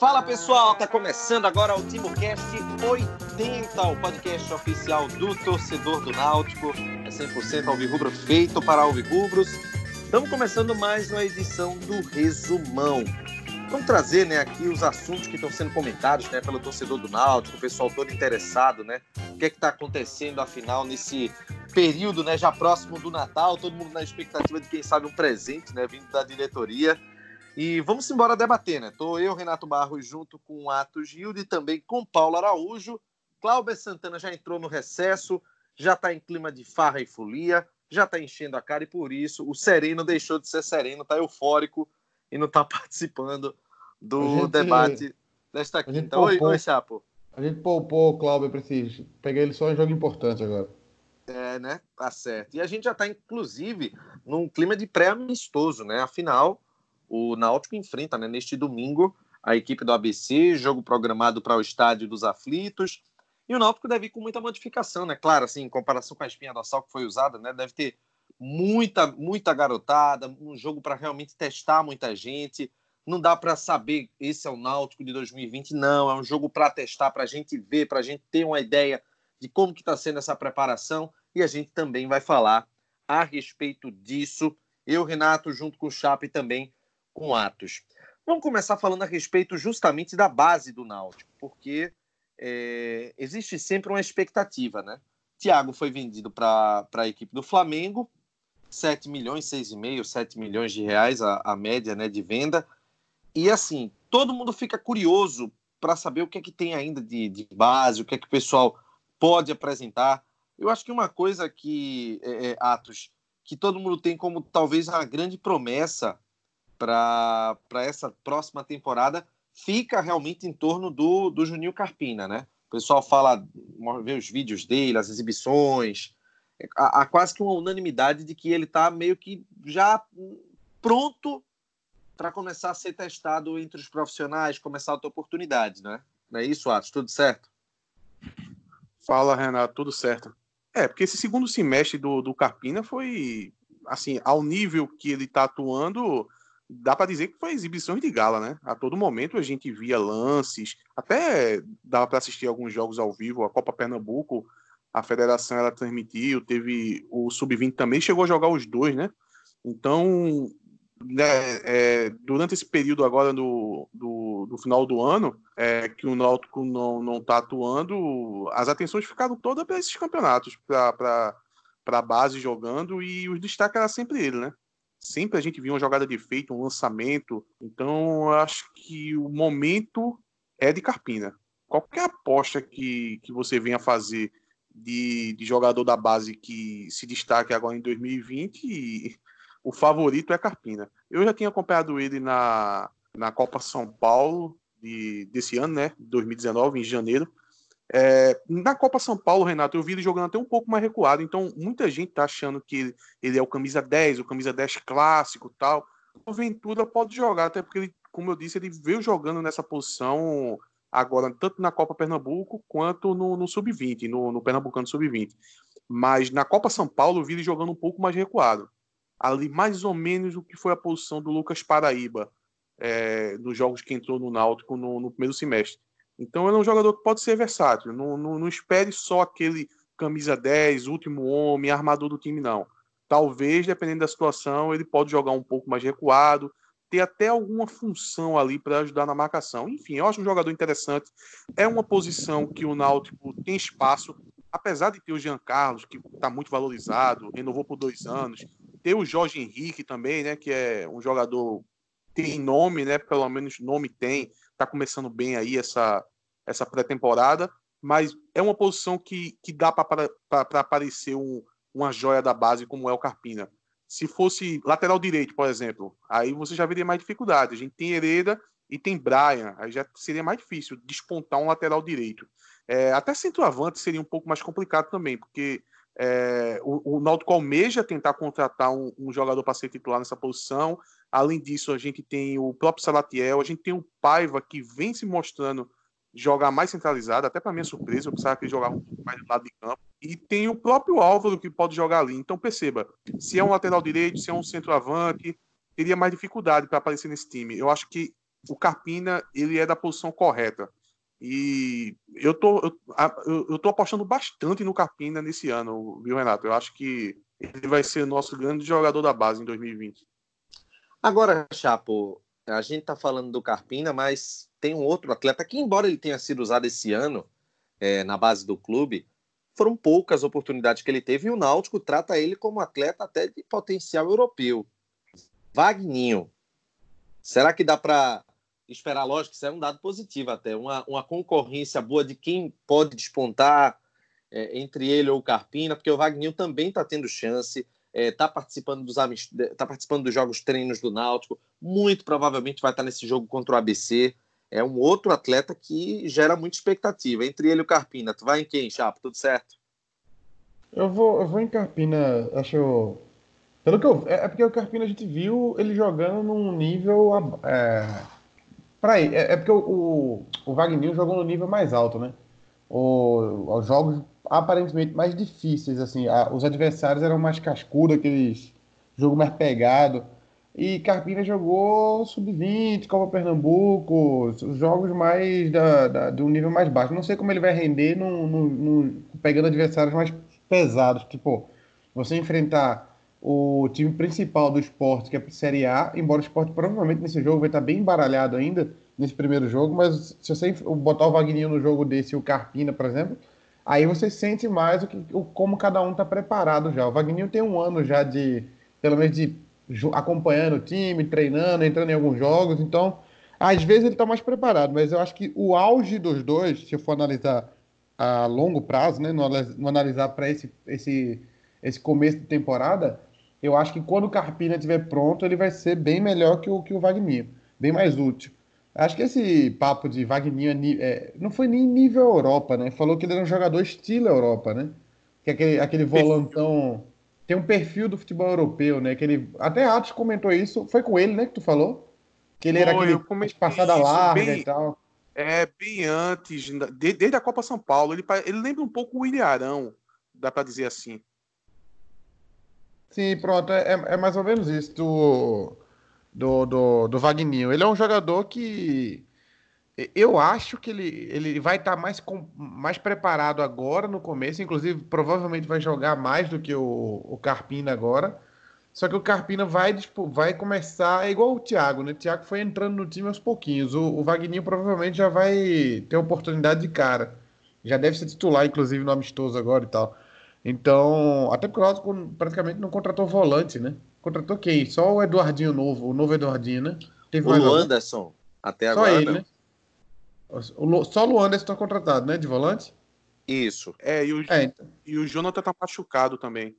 Fala pessoal, tá começando agora o TimoCast 80, o podcast oficial do torcedor do Náutico. É 100% alvirrubro feito para alvirrubros. Estamos começando mais uma edição do Resumão. Vamos trazer né, aqui os assuntos que estão sendo comentados né, pelo torcedor do Náutico, o pessoal todo interessado, né? O que é que está acontecendo, afinal, nesse período né, já próximo do Natal, todo mundo na expectativa de, quem sabe, um presente né, vindo da diretoria. E vamos embora debater, né? Tô eu, Renato Barros, junto com o Atos Gilde e também com Paulo Araújo. Cláudio Santana já entrou no recesso, já está em clima de farra e folia, já está enchendo a cara e por isso o sereno deixou de ser sereno, está eufórico e não está participando do gente, debate desta quinta. Oi, oi, Chapo. A gente poupou o Cláudio para esse. Peguei ele só em jogo importante agora. É, né? Tá certo. E a gente já está, inclusive, num clima de pré-amistoso, né? Afinal, o Náutico enfrenta né, neste domingo a equipe do ABC, jogo programado para o Estádio dos Aflitos. E o Náutico deve ir com muita modificação, né? Claro, assim, em comparação com a espinha dorsal que foi usada, né? Deve ter muita, muita garotada, um jogo para realmente testar muita gente. Não dá para saber esse é o Náutico de 2020, não. É um jogo para testar, para a gente ver, para a gente ter uma ideia de como que está sendo essa preparação. E a gente também vai falar a respeito disso. Eu, Renato, junto com o Chape também com Atos. Vamos começar falando a respeito justamente da base do Náutico, porque é, existe sempre uma expectativa, né? Thiago foi vendido para a equipe do Flamengo, 7 milhões, 6,5, 7 milhões de reais a, a média né, de venda. E assim, todo mundo fica curioso para saber o que é que tem ainda de, de, base, o que é que o pessoal pode apresentar. Eu acho que uma coisa que, é, é, Atos, que todo mundo tem como talvez a grande promessa para essa próxima temporada fica realmente em torno do, do Juninho Carpina, né? O pessoal fala, vê os vídeos dele, as exibições, há, há quase que uma unanimidade de que ele está meio que já pronto para começar a ser testado entre os profissionais, começar a ter oportunidade, né? Não é isso, Atos? Tudo certo? Fala, Renato, tudo certo. É, porque esse segundo semestre do, do Carpina foi, assim, ao nível que ele está atuando, dá para dizer que foi exibições de gala, né? A todo momento a gente via lances, até dava para assistir alguns jogos ao vivo, a Copa Pernambuco, a federação ela transmitiu, teve o Sub-20 também chegou a jogar os dois, né? Então, né, é, durante esse período agora do, do, do final do ano, é, que o Náutico não, não tá atuando, as atenções ficaram todas para esses campeonatos, para a base jogando, e o destaque era sempre ele, né? sempre a gente via uma jogada de efeito, um lançamento. Então, acho que o momento é de Carpina. Qualquer aposta que, que você venha fazer de, de jogador da base que se destaque agora em 2020, o favorito é Carpina. Eu já tinha acompanhado ele na, na Copa São Paulo de, desse ano, né? 2019, em janeiro. É, na Copa São Paulo, Renato, eu vi ele jogando até um pouco mais recuado, então muita gente tá achando que ele, ele é o camisa 10, o camisa 10 clássico tal. O Ventura pode jogar, até porque, ele, como eu disse, ele veio jogando nessa posição agora, tanto na Copa Pernambuco quanto no, no Sub-20, no, no Pernambucano Sub-20. Mas na Copa São Paulo, eu vi ele jogando um pouco mais recuado. Ali, mais ou menos o que foi a posição do Lucas Paraíba é, nos jogos que entrou no Náutico no, no primeiro semestre. Então ele é um jogador que pode ser versátil. Não, não, não espere só aquele camisa 10, último homem, armador do time, não. Talvez, dependendo da situação, ele pode jogar um pouco mais recuado, ter até alguma função ali para ajudar na marcação. Enfim, eu acho um jogador interessante. É uma posição que o Náutico tem espaço, apesar de ter o Jean Carlos, que está muito valorizado, renovou por dois anos. Ter o Jorge Henrique também, né, que é um jogador tem nome, né, pelo menos nome tem, está começando bem aí essa, essa pré-temporada, mas é uma posição que, que dá para aparecer um, uma joia da base como é o Carpina. Se fosse lateral direito, por exemplo, aí você já veria mais dificuldade. A gente tem Hereda e tem Brian, aí já seria mais difícil despontar um lateral direito. É, até centroavante seria um pouco mais complicado também, porque é, o, o Náutico almeja tentar contratar um, um jogador para ser titular nessa posição, Além disso, a gente tem o próprio Salatiel, a gente tem o Paiva, que vem se mostrando jogar mais centralizado, até para minha surpresa, eu pensava que ele jogava um pouco mais do lado de campo. E tem o próprio Álvaro que pode jogar ali. Então perceba, se é um lateral direito, se é um centroavante, teria mais dificuldade para aparecer nesse time. Eu acho que o Carpina ele é da posição correta. E eu tô, eu, eu tô apostando bastante no Carpina nesse ano, viu, Renato? Eu acho que ele vai ser nosso grande jogador da base em 2020. Agora, Chapo, a gente tá falando do Carpina, mas tem um outro atleta que, embora ele tenha sido usado esse ano é, na base do clube, foram poucas oportunidades que ele teve e o Náutico trata ele como atleta até de potencial europeu. Vagninho. Será que dá para esperar, lógico, isso é um dado positivo até, uma, uma concorrência boa de quem pode despontar é, entre ele ou o Carpina, porque o Wagner também está tendo chance, está é, tá participando dos tá participando dos jogos treinos do Náutico, muito provavelmente vai estar tá nesse jogo contra o ABC. É um outro atleta que gera muita expectativa. Entre ele e o Carpina, tu vai em quem, Chapo? Tudo certo? Eu vou, eu vou em Carpina, acho. Pelo que eu. É, é porque o Carpina a gente viu ele jogando num nível. É Pra ir, é, é porque o, o, o Wagner jogou no nível mais alto, né? Os jogos aparentemente mais difíceis, assim, a, os adversários eram mais cascudos, aqueles jogo mais pegado. E Carpina jogou sub-20, Copa Pernambuco, os jogos mais da, da, de um nível mais baixo. Não sei como ele vai render no, no, no, pegando adversários mais pesados. Tipo, você enfrentar o time principal do esporte, que é a Série A, embora o esporte provavelmente nesse jogo vai estar bem embaralhado ainda, nesse primeiro jogo, mas se você botar o Wagner no jogo desse e o Carpina, por exemplo, aí você sente mais o que, o, como cada um está preparado já. O Wagner tem um ano já de, pelo menos de acompanhando o time, treinando, entrando em alguns jogos, então às vezes ele está mais preparado, mas eu acho que o auge dos dois, se eu for analisar a longo prazo, né, não analisar para esse, esse, esse começo de temporada, eu acho que quando o Carpina estiver pronto, ele vai ser bem melhor que o, que o Wagner, bem mais útil. Acho que esse papo de Wagner é, não foi nem nível Europa, né? Falou que ele era um jogador estilo Europa, né? Que é aquele, aquele volantão. Tem um perfil do futebol europeu, né? Que ele, até Atos comentou isso. Foi com ele, né? Que tu falou? Que ele era aquele passada larga bem, e tal. É, bem antes, desde a Copa São Paulo. Ele, ele lembra um pouco o William Arão, dá para dizer assim. Sim, pronto, é, é mais ou menos isso do, do, do, do Vagninho. Ele é um jogador que eu acho que ele, ele vai estar tá mais, mais preparado agora no começo, inclusive provavelmente vai jogar mais do que o, o Carpina agora. Só que o Carpina vai, tipo, vai começar é igual o Thiago, né? O Thiago foi entrando no time aos pouquinhos. O, o Vagninho provavelmente já vai ter oportunidade de cara. Já deve ser titular, inclusive, no amistoso agora e tal. Então, até porque o Náutico praticamente não contratou volante, né? Contratou quem? Só o Eduardinho novo, o novo Eduardinho, né? Teve o Luanderson, até Só agora. Ele, né? O, só o Luanderson está contratado, né? De volante? Isso. É, e o, é, então. e o Jonathan tá machucado também.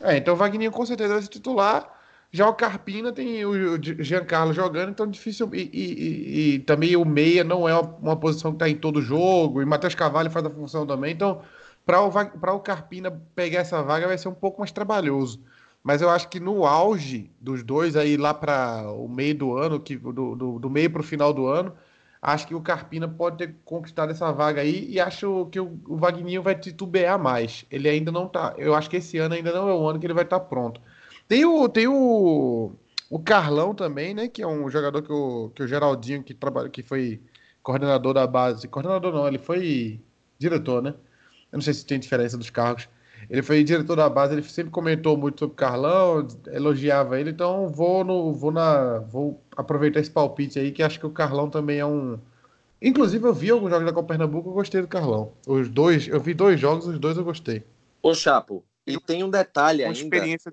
É, então o Wagner com certeza vai ser titular. Já o Carpina tem o Giancarlo jogando, então difícil. E, e, e, e também o meia não é uma, posição que está em todo jogo. E Matheus Cavalli faz a função também. Então para o, o Carpina pegar essa vaga vai ser um pouco mais trabalhoso. Mas eu acho que no auge dos dois, aí lá para o meio do ano, que, do, do, do meio para o final do ano, acho que o Carpina pode ter conquistado essa vaga aí e acho que o, o Vagninho vai titubear mais. Ele ainda não tá. Eu acho que esse ano ainda não é o ano que ele vai estar tá pronto. Tem o, tem o, o Carlão também, né? Que é um jogador que o, que o Geraldinho, que, trabalha, que foi coordenador da base. Coordenador não, ele foi diretor, né? Eu não sei se tem diferença dos cargos. Ele foi diretor da base, ele sempre comentou muito sobre o Carlão, elogiava ele, então vou no, vou na, vou aproveitar esse palpite aí que acho que o Carlão também é um. Inclusive eu vi alguns jogos da Copa Pernambuco, eu gostei do Carlão. Os dois, eu vi dois jogos, os dois eu gostei. Ô Chapo, e tem um detalhe ainda. Experiência...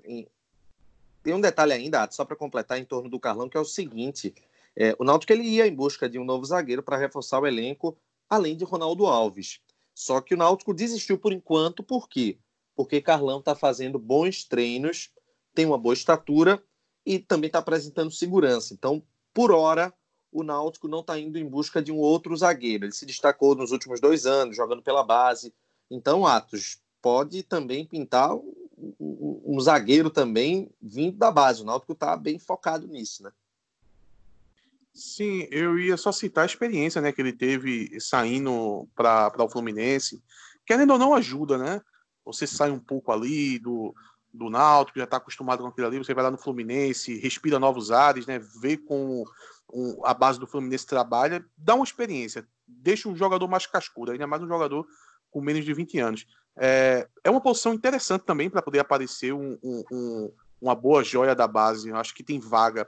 Tem um detalhe ainda, só para completar em torno do Carlão, que é o seguinte: é, o Náutico ele ia em busca de um novo zagueiro para reforçar o elenco, além de Ronaldo Alves. Só que o Náutico desistiu por enquanto, por quê? Porque Carlão está fazendo bons treinos, tem uma boa estatura e também está apresentando segurança. Então, por hora, o Náutico não está indo em busca de um outro zagueiro. Ele se destacou nos últimos dois anos, jogando pela base. Então, Atos pode também pintar um, um zagueiro também vindo da base. O Náutico está bem focado nisso, né? Sim, eu ia só citar a experiência né, que ele teve saindo para o Fluminense. Querendo ou não, ajuda, né? Você sai um pouco ali do, do Náutico, já está acostumado com aquilo ali, você vai lá no Fluminense, respira novos ares, né? Vê como a base do Fluminense trabalha, dá uma experiência, deixa um jogador mais cascudo, ainda mais um jogador com menos de 20 anos. É, é uma posição interessante também para poder aparecer um, um, uma boa joia da base. Eu acho que tem vaga.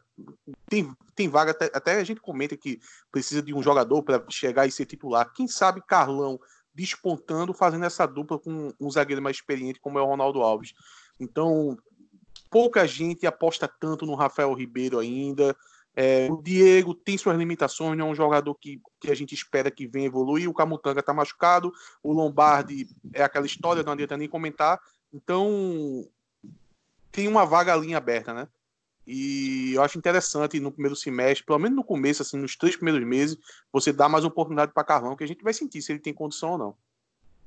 Tem, tem vaga, até, até a gente comenta que precisa de um jogador para chegar e ser titular. Quem sabe Carlão despontando, fazendo essa dupla com um zagueiro mais experiente como é o Ronaldo Alves. Então, pouca gente aposta tanto no Rafael Ribeiro ainda. É, o Diego tem suas limitações, não é um jogador que, que a gente espera que venha evoluir. O Camutanga está machucado, o Lombardi é aquela história, não adianta nem comentar. Então, tem uma vaga ali aberta, né? E eu acho interessante no primeiro semestre, pelo menos no começo, assim, nos três primeiros meses, você dá mais oportunidade para Carlão, que a gente vai sentir se ele tem condição ou não.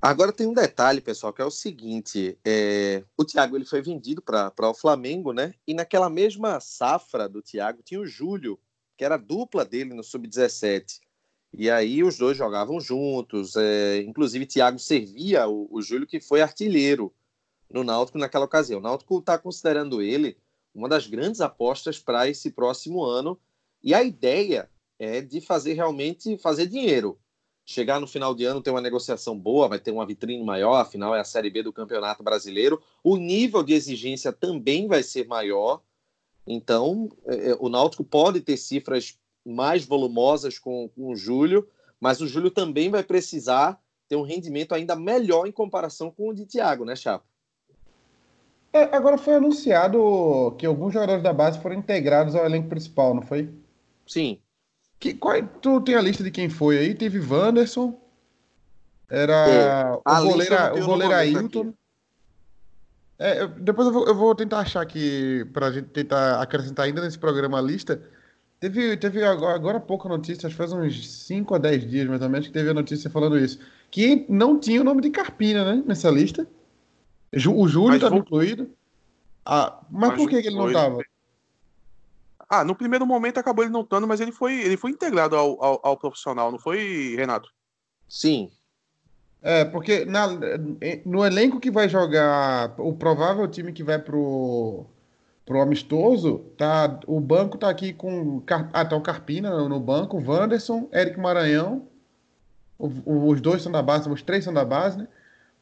Agora tem um detalhe, pessoal, que é o seguinte: é... o Thiago ele foi vendido para o Flamengo, né? E naquela mesma safra do Thiago tinha o Júlio, que era a dupla dele no Sub-17. E aí os dois jogavam juntos. É... Inclusive, Thiago servia o, o Júlio, que foi artilheiro no Náutico naquela ocasião. O Náutico está considerando ele uma das grandes apostas para esse próximo ano. E a ideia é de fazer realmente fazer dinheiro. Chegar no final de ano, ter uma negociação boa, vai ter uma vitrine maior, afinal é a Série B do Campeonato Brasileiro. O nível de exigência também vai ser maior. Então, é, é, o Náutico pode ter cifras mais volumosas com, com o Júlio, mas o Júlio também vai precisar ter um rendimento ainda melhor em comparação com o de Thiago, né, Chapo? É, agora foi anunciado que alguns jogadores da base foram integrados ao elenco principal, não foi? Sim. Que, qual, tu tem a lista de quem foi aí? Teve Wanderson, era é, o goleiro, o goleiro Ailton. É, depois eu vou, eu vou, tentar achar aqui, para a gente tentar acrescentar ainda nesse programa a lista. Teve, teve agora, agora pouca notícia, acho que faz uns 5 a 10 dias mais ou menos, que teve a notícia falando isso. Que não tinha o nome de Carpina, né, nessa lista. O Júlio estava incluído. Ah, mas, mas por que, que ele não estava? Ah, no primeiro momento acabou ele não estando, mas ele foi, ele foi integrado ao, ao, ao, profissional, não foi, Renato? Sim. É, porque na, no elenco que vai jogar, o provável time que vai pro, pro amistoso, tá, o banco tá aqui com. Ah, tá o Carpina no banco, o Wanderson, Eric Maranhão. O, os dois são da base, os três são da base, né?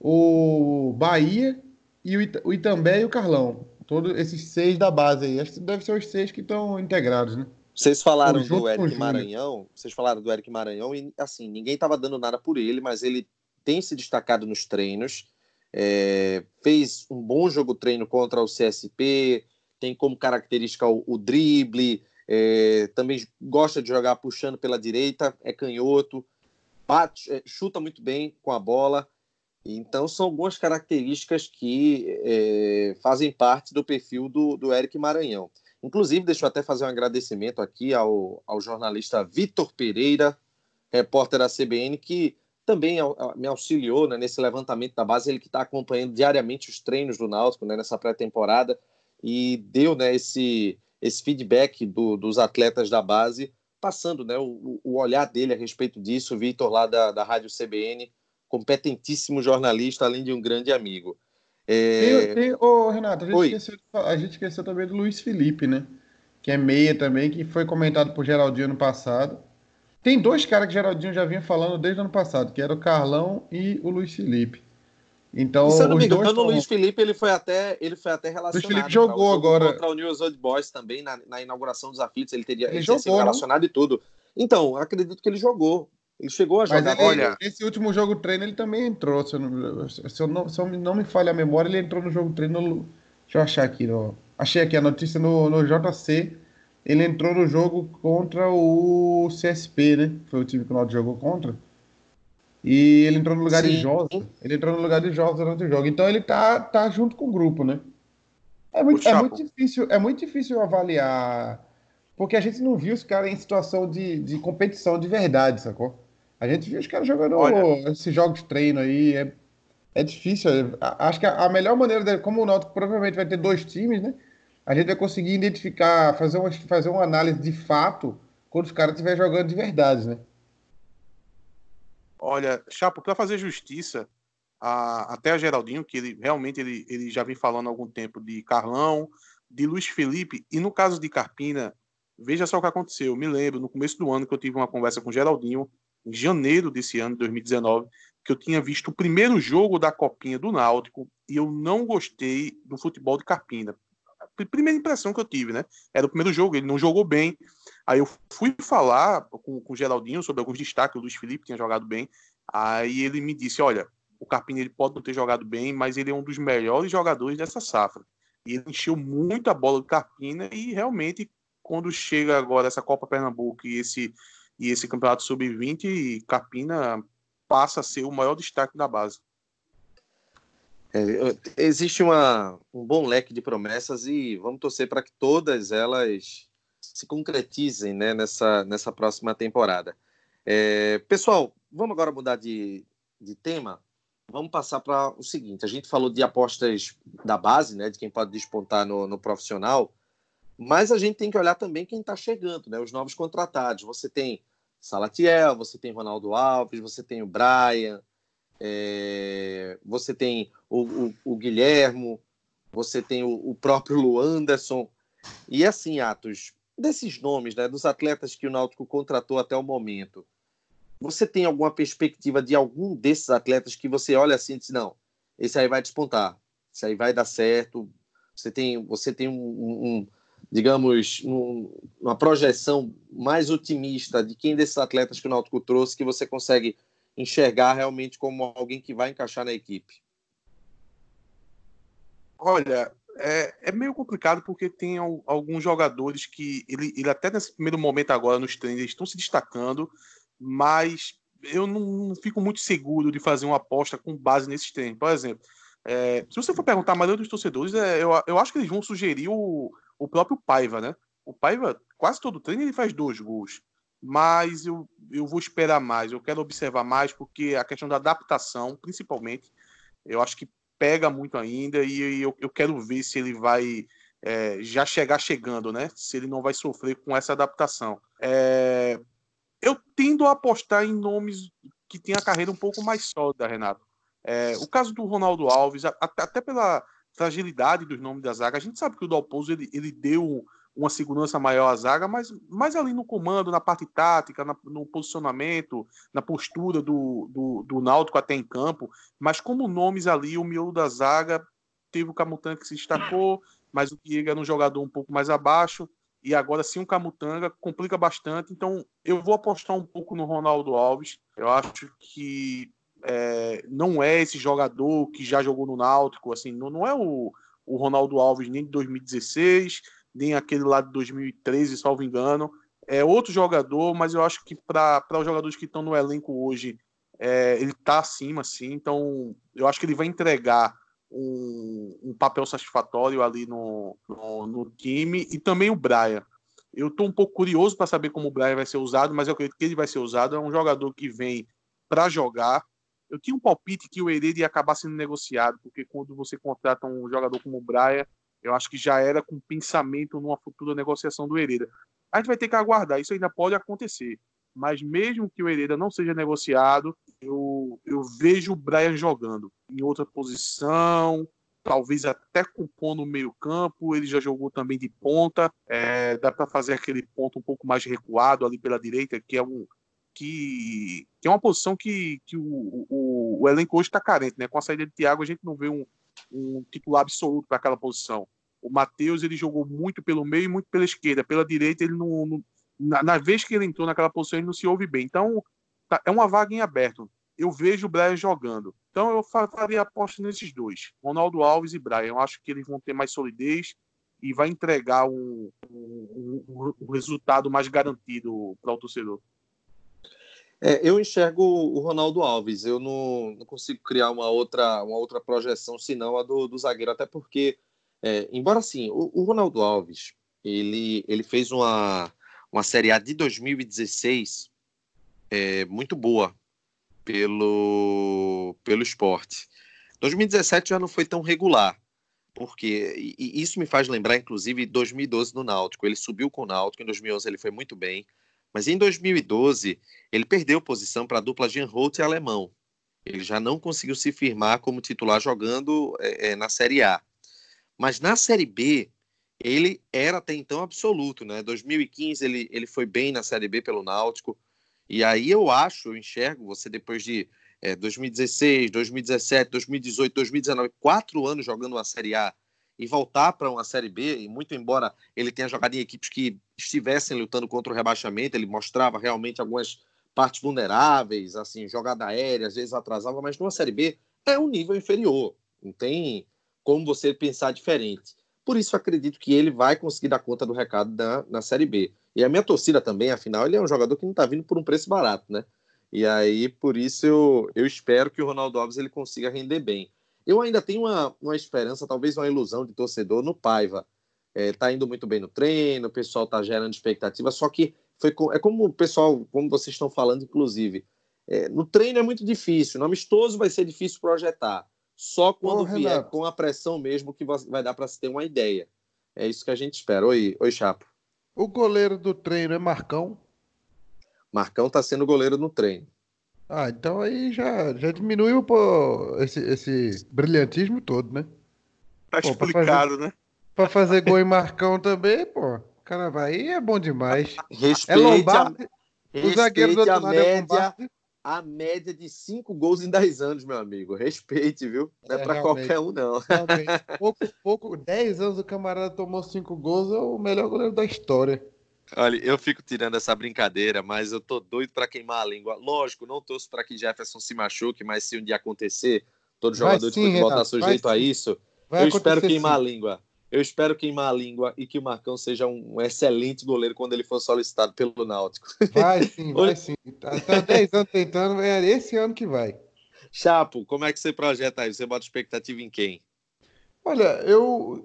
O Bahia e o Itambé e o Carlão. Todos esses seis da base aí. Acho que deve ser os seis que estão integrados, né? Vocês falaram do Eric Maranhão, vocês falaram do Eric Maranhão e assim, ninguém estava dando nada por ele, mas ele tem se destacado nos treinos, é, fez um bom jogo treino contra o CSP, tem como característica o, o drible, é, também gosta de jogar puxando pela direita, é canhoto, bate, é, chuta muito bem com a bola. Então, são algumas características que é, fazem parte do perfil do, do Eric Maranhão. Inclusive, deixa eu até fazer um agradecimento aqui ao, ao jornalista Vitor Pereira, repórter da CBN, que também me auxiliou né, nesse levantamento da base, ele que está acompanhando diariamente os treinos do Náutico né, nessa pré-temporada e deu né, esse, esse feedback do, dos atletas da base, passando né, o, o olhar dele a respeito disso, Vitor lá da, da Rádio CBN, competentíssimo jornalista, além de um grande amigo. É... Tem, tem, oh, Renato, a gente, esqueceu, a gente esqueceu também do Luiz Felipe, né? Que é meia também, que foi comentado por Geraldinho ano passado. Tem dois caras que Geraldinho já vinha falando desde o ano passado, que era o Carlão e o Luiz Felipe. Então, se eu não me engano, o Luiz Felipe ele foi até ele foi até relacionado. Luiz Felipe jogou agora contra o News Old Boys também na, na inauguração dos aflitos, ele teria ele, ele jogou, sido relacionado e tudo. Então, acredito que ele jogou. Ele chegou a jogar. Mas ele, olha, esse último jogo treino ele também entrou. Se eu, não, se eu não, se eu não me falha a memória, ele entrou no jogo treino. No, deixa eu achar aqui. No, achei aqui a notícia no, no JC. Ele entrou no jogo contra o CSP, né? Foi o time que o Náutico jogou contra. E ele entrou no lugar Sim. de Josa. Ele entrou no lugar de Josa durante o jogo. Então ele tá, tá junto com o grupo, né? É muito, é muito difícil, é muito difícil avaliar. Porque a gente não viu os caras em situação de, de competição de verdade, sacou? A gente viu os caras jogando Olha. esses jogos de treino aí. É, é difícil. Acho que a, melhor maneira, de, como o Náutico provavelmente vai ter dois times, né? A gente vai conseguir identificar, fazer uma, fazer uma análise de fato quando os caras estiverem jogando de verdade, né? Olha, Chapo, para fazer justiça, a, até a Geraldinho, que ele realmente ele, ele já vem falando há algum tempo de Carlão, de Luiz Felipe, e no caso de Carpina, veja só o que aconteceu. Eu me lembro, no começo do ano, que eu tive uma conversa com o Geraldinho, em janeiro desse ano, 2019, que eu tinha visto o primeiro jogo da Copinha do Náutico e eu não gostei do futebol de Carpina. Primeira impressão que eu tive, né? Era o primeiro jogo, ele não jogou bem. Aí eu fui falar com, com o Geraldinho sobre alguns destaques, o Luiz Felipe tinha jogado bem. Aí ele me disse: olha, o Carpini ele pode não ter jogado bem, mas ele é um dos melhores jogadores dessa safra. E ele encheu muito a bola do Carpina e realmente, quando chega agora essa Copa Pernambuco e esse, e esse Campeonato Sub-20, Carpina passa a ser o maior destaque da base. É, existe uma, um bom leque de promessas e vamos torcer para que todas elas se concretizem né, nessa, nessa próxima temporada. É, pessoal, vamos agora mudar de, de tema. Vamos passar para o seguinte: a gente falou de apostas da base, né, de quem pode despontar no, no profissional, mas a gente tem que olhar também quem está chegando, né, os novos contratados. Você tem Salatiel, você tem Ronaldo Alves, você tem o Brian, é, você tem o, o, o, Guilhermo, você tem o, o próprio Luanderson. E assim, Atos, desses nomes, né, dos atletas que o Náutico contratou até o momento, você tem alguma perspectiva de algum desses atletas que você olha assim e diz, não, esse aí vai despontar, esse aí vai dar certo, você tem, você tem um, um digamos, um, uma projeção mais otimista de quem desses atletas que o Náutico trouxe que você consegue enxergar realmente como alguém que vai encaixar na equipe? Olha, é, é, meio complicado porque tem alguns jogadores que ele, ele até nesse primeiro momento agora nos treinos estão se destacando, mas eu não, não, fico muito seguro de fazer uma aposta com base nesses treinos. Por exemplo, é, se você for perguntar a maioria dos torcedores, é, eu, eu acho que eles vão sugerir o, o próprio Paiva, né? O Paiva, quase todo treino, ele faz dois gols. Mas eu, eu vou esperar mais, eu quero observar mais, porque a questão da adaptação, principalmente, eu acho que pega muito ainda e eu, eu quero ver se ele vai é, já chegar chegando, né? Se ele não vai sofrer com essa adaptação. É, eu tendo a apostar em nomes que têm a carreira um pouco mais sólida, Renato. É, o caso do Ronaldo Alves, até pela fragilidade dos nomes da zaga, a gente sabe que o Dalpozo ele, ele deu uma segurança maior à zaga, mas mais ali no comando, na parte tática, na, no posicionamento, na postura do, do, do Náutico até em campo, mas como nomes ali, o miolo da zaga teve o Camutanga que se destacou, mas o Diego era um jogador um pouco mais abaixo, e agora sim o Camutanga complica bastante, então eu vou apostar um pouco no Ronaldo Alves, eu acho que é, não é esse jogador que já jogou no Náutico, assim, não, não é o, o Ronaldo Alves nem de 2016, nem aquele lá de 2013, salvo engano. É outro jogador, mas eu acho que para os jogadores que estão no elenco hoje, é, ele está acima, sim. Então, eu acho que ele vai entregar um, um papel satisfatório ali no, no, no, time. E também o Brian. Eu estou um pouco curioso para saber como o Brian vai ser usado, mas eu acredito que ele vai ser usado. É um jogador que vem para jogar. Eu tinha um palpite que o Hereda ia acabar sendo negociado, porque quando você contrata um jogador como o Brian, eu acho que já era com pensamento numa futura negociação do Hereda. A gente vai ter que aguardar, isso ainda pode acontecer. Mas mesmo que o Hereda não seja negociado, eu, eu vejo o Brian jogando em outra posição, talvez até compondo o meio-campo. Ele já jogou também de ponta. É, dá para fazer aquele ponto um pouco mais recuado ali pela direita, que é um. Que, que é uma posição que, que o, o, o elenco hoje está carente, né? Com a saída de Thiago, a gente não vê um, um titular absoluto para aquela posição. O Matheus ele jogou muito pelo meio e muito pela esquerda. Pela direita, ele não. não na, na, vez que ele entrou naquela posição, ele não se ouve bem. Então, tá, é uma vaga em aberto. Eu vejo o Brian jogando. Então, eu faria aposta nesses dois: Ronaldo Alves e Brian. Eu acho que eles vão ter mais solidez e vai entregar um, um, um, um resultado mais garantido para o torcedor. É, eu enxergo o Ronaldo Alves. Eu não, não, consigo criar uma outra, uma outra projeção senão a do, do zagueiro, até porque, é, embora assim, o, o, Ronaldo Alves ele, ele fez uma, uma Série A de 2016 é, muito boa pelo, pelo esporte. 2017 já não foi tão regular, porque e isso me faz lembrar, inclusive, 2012 no Náutico. Ele subiu com o Náutico, em 2011 ele foi muito bem Mas em 2012, ele perdeu posição para a dupla Holt e Alemão. Ele já não conseguiu se firmar como titular jogando é, é, na Série A. Mas na Série B, ele era até então absoluto, né? 2015 ele, ele foi bem na Série B pelo Náutico. E aí eu acho, eu enxergo você depois de é, 2016, 2017, 2018, 2019, quatro anos jogando uma Série A e voltar para uma Série B, e muito embora ele tenha jogado em equipes que estivessem lutando contra o rebaixamento, ele mostrava realmente algumas partes vulneráveis, assim, jogada aérea, às vezes atrasava, mas numa Série B é um nível inferior, não tem como você pensar diferente. Por isso acredito que ele vai conseguir dar conta do recado na, na Série B. E a minha torcida também, afinal, ele é um jogador que não está vindo por um preço barato, né? E aí, por isso, eu, eu espero que o Ronaldo Alves ele consiga render bem. Eu ainda tenho uma, uma esperança, talvez uma ilusão de torcedor no Paiva. É, tá indo muito bem no treino, o pessoal tá gerando expectativa, só que foi é como o pessoal, como vocês estão falando, inclusive, é, no treino é muito difícil, no amistoso vai ser difícil projetar. Só quando Ô, vier Renato. com a pressão mesmo que vai dar para se ter uma ideia. É isso que a gente espera. Oi, oi Chapo. O goleiro do treino é Marcão? Marcão tá sendo goleiro no treino. Ah, então aí já, já diminuiu pô, esse, esse brilhantismo todo, né? Tá pô, explicado, pra fazer, né? Pra fazer gol em Marcão também, pô. Caramba, aí é bom demais. Respeite é Lombardi, a, o zagueiro do outro lado é média, é a média de 5 gols em 10 anos, meu amigo. Respeite, viu? Não é, é para qualquer um, não. Realmente. Pouco, pouco, 10 anos o camarada tomou 5 gols, é o melhor goleiro da história. Olha, eu fico tirando essa brincadeira, mas eu tô doido para queimar a língua. Lógico, não torço para que Jefferson se machuque, mas se um dia acontecer, todo jogador sim, de futebol tá sujeito a isso, eu espero queimar sim. a língua. Eu espero queimar a língua e que o Marcão seja um excelente goleiro quando ele for solicitado pelo Náutico. Vai sim, vai sim. Até 10 anos tentando, é esse ano que vai. Chapo, como é que você projeta aí? Você bota expectativa em quem? Olha, eu,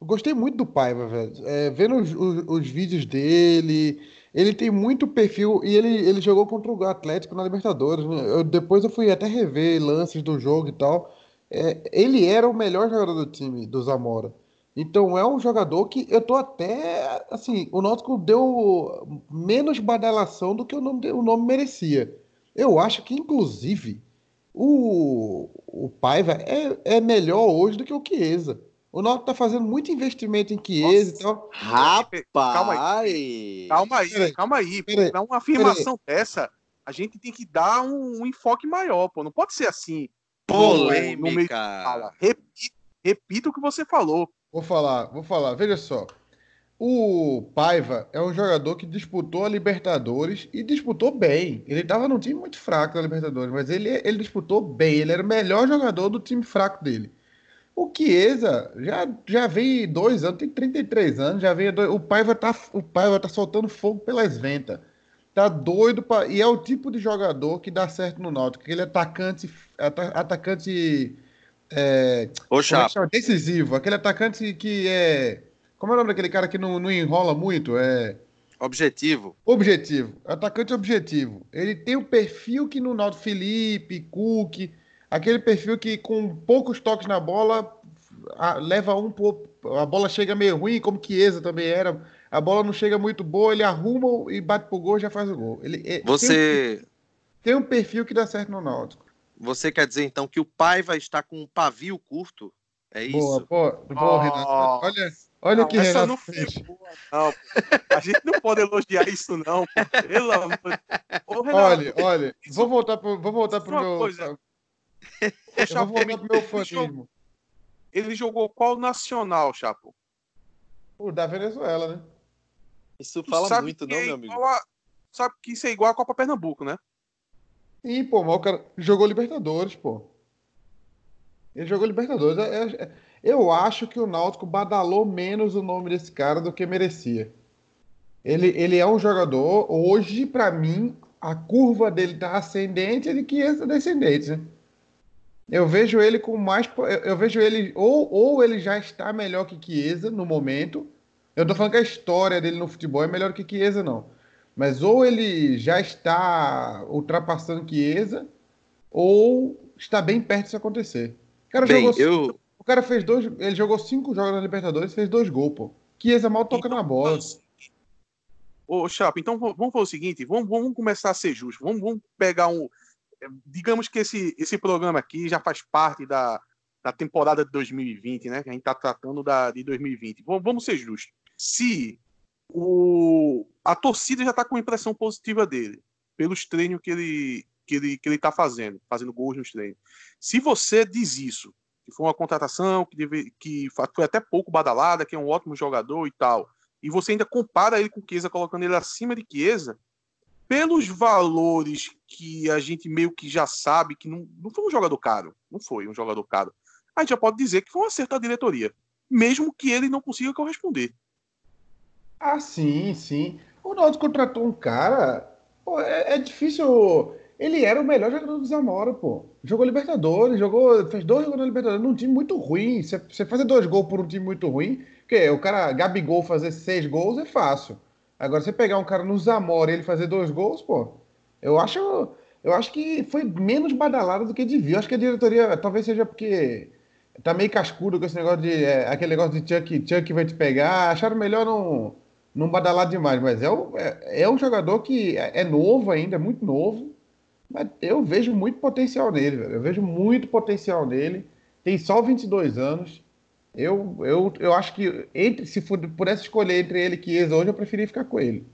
eu gostei muito do Paiva, velho. É, vendo os, os, os, vídeos dele, ele tem muito perfil e ele, ele jogou contra o Atlético na Libertadores. Né? Eu, depois eu fui até rever lances do jogo e tal. É, ele era o melhor jogador do time, do Zamora. Então é um jogador que eu tô até assim, o Náutico deu menos badalação do que o nome, o nome merecia. Eu acho que inclusive o, o Paiva é, é melhor hoje do que o Chiesa. O Náutico tá fazendo muito investimento em Chiesa e tal. Rapaz! Calma aí. Calma aí, peraí, calma aí. Peraí, Para uma afirmação peraí. dessa, a gente tem que dar um, um, enfoque maior, pô. Não pode ser assim. Polêmica. Repita, repita o que você falou. Vou falar, vou falar. Veja só. O Paiva é um jogador que disputou a Libertadores e disputou bem. Ele estava num time muito fraco da Libertadores, mas ele, ele disputou bem. Ele era o melhor jogador do time fraco dele. O Chiesa já, já vem dois anos, tem 33 anos, já vem dois, o Paiva tá o Paiva tá soltando fogo pelas ventas. Tá doido pra, e é o tipo de jogador que dá certo no Náutico, aquele atacante atacante é, Ô, é decisivo, aquele atacante que é. Como é o nome daquele cara que não, não enrola muito? É. Objetivo. Objetivo. Atacante objetivo. Ele tem o perfil que no Naldo Felipe, Cook, aquele perfil que com poucos toques na bola a, leva um pouco. A bola chega meio ruim, como Chiesa também era. A bola não chega muito boa, ele arruma e bate pro gol e já faz o gol. Ele, é, Você. Tem um, tem um perfil que dá certo no Náutico. Você quer dizer então que o pai vai estar com um pavio curto? É isso? Boa, boa, boa oh. Renato. Olha, olha não, que Renato não fez. Boa, não, a gente não pode elogiar isso, não. Pelo amor Ô, Renato, olha, olha, vou voltar pro, vou voltar pro meu. Coisa. Eu vou voltar pro meu fanismo. Ele jogou qual nacional, Chapo? O da Venezuela, né? Isso fala muito, não, é meu amigo? A... Sabe que isso é igual a Copa Pernambuco, né? Sim, pô, mas o cara jogou Libertadores, pô. Ele jogou Libertadores. É, é, é, eu acho que o Náutico badalou menos o nome desse cara do que merecia. Ele, ele é um jogador, hoje, para mim, a curva dele tá ascendente e de que é descendente, né? Eu vejo ele com mais. Eu, eu vejo ele. Ou, ou ele já está melhor que Chiesa no momento. Eu tô falando que a história dele no futebol é melhor que Chiesa, não. Mas ou ele já está ultrapassando Chiesa, ou está bem perto disso acontecer. O cara, bem, jogou, eu... o cara fez dois. Ele jogou cinco jogos na Libertadores fez dois gols, pô. Chiesa mal toca então, na bola. ô Chapa, então vamos fazer o seguinte, vamos, vamos começar a ser justo, vamos, vamos pegar um, digamos que esse, esse programa aqui já faz parte da, da temporada de 2020, né? Que a gente está tratando da, de 2020. Vamos, ser justos. Se o, a torcida já está com impressão positiva dele, pelos treinos que ele que ele que ele está fazendo, fazendo gols nos treinos. Se você diz isso, que foi uma contratação que, deve, que foi até pouco badalada, que é um ótimo jogador e tal, e você ainda compara ele com Chiesa, colocando ele acima de Chiesa, pelos valores que a gente meio que já sabe que não, não foi um jogador caro, não foi um jogador caro, a gente já pode dizer que foi um acerto da diretoria, mesmo que ele não consiga corresponder. Ah, sim, sim. O Náutico contratou um cara, pô, é, é, difícil. Ele era o melhor jogador do Zamora, pô. Jogou Libertadores, jogou, fez dois gols na Libertadores num time muito ruim. Você, fazer dois gols por um time muito ruim, o cara, Gabigol, fazer seis gols é fácil. Agora, você pegar um cara no Zamora e ele fazer dois gols, pô, eu acho, eu acho que foi menos badalado do que devia. Eu acho que a diretoria, talvez seja porque tá meio cascudo com esse negócio de. É, aquele negócio de Chuck, Chuck vai te pegar. Acharam melhor não, não badalar demais. Mas é, o, é, é um jogador que é, é novo ainda, é muito novo. Mas eu vejo muito potencial nele, velho. Eu vejo muito potencial nele. Tem só 22 anos. Eu, eu, eu acho que entre, se for, pudesse escolher entre ele e Chiesa hoje, eu preferia ficar com ele.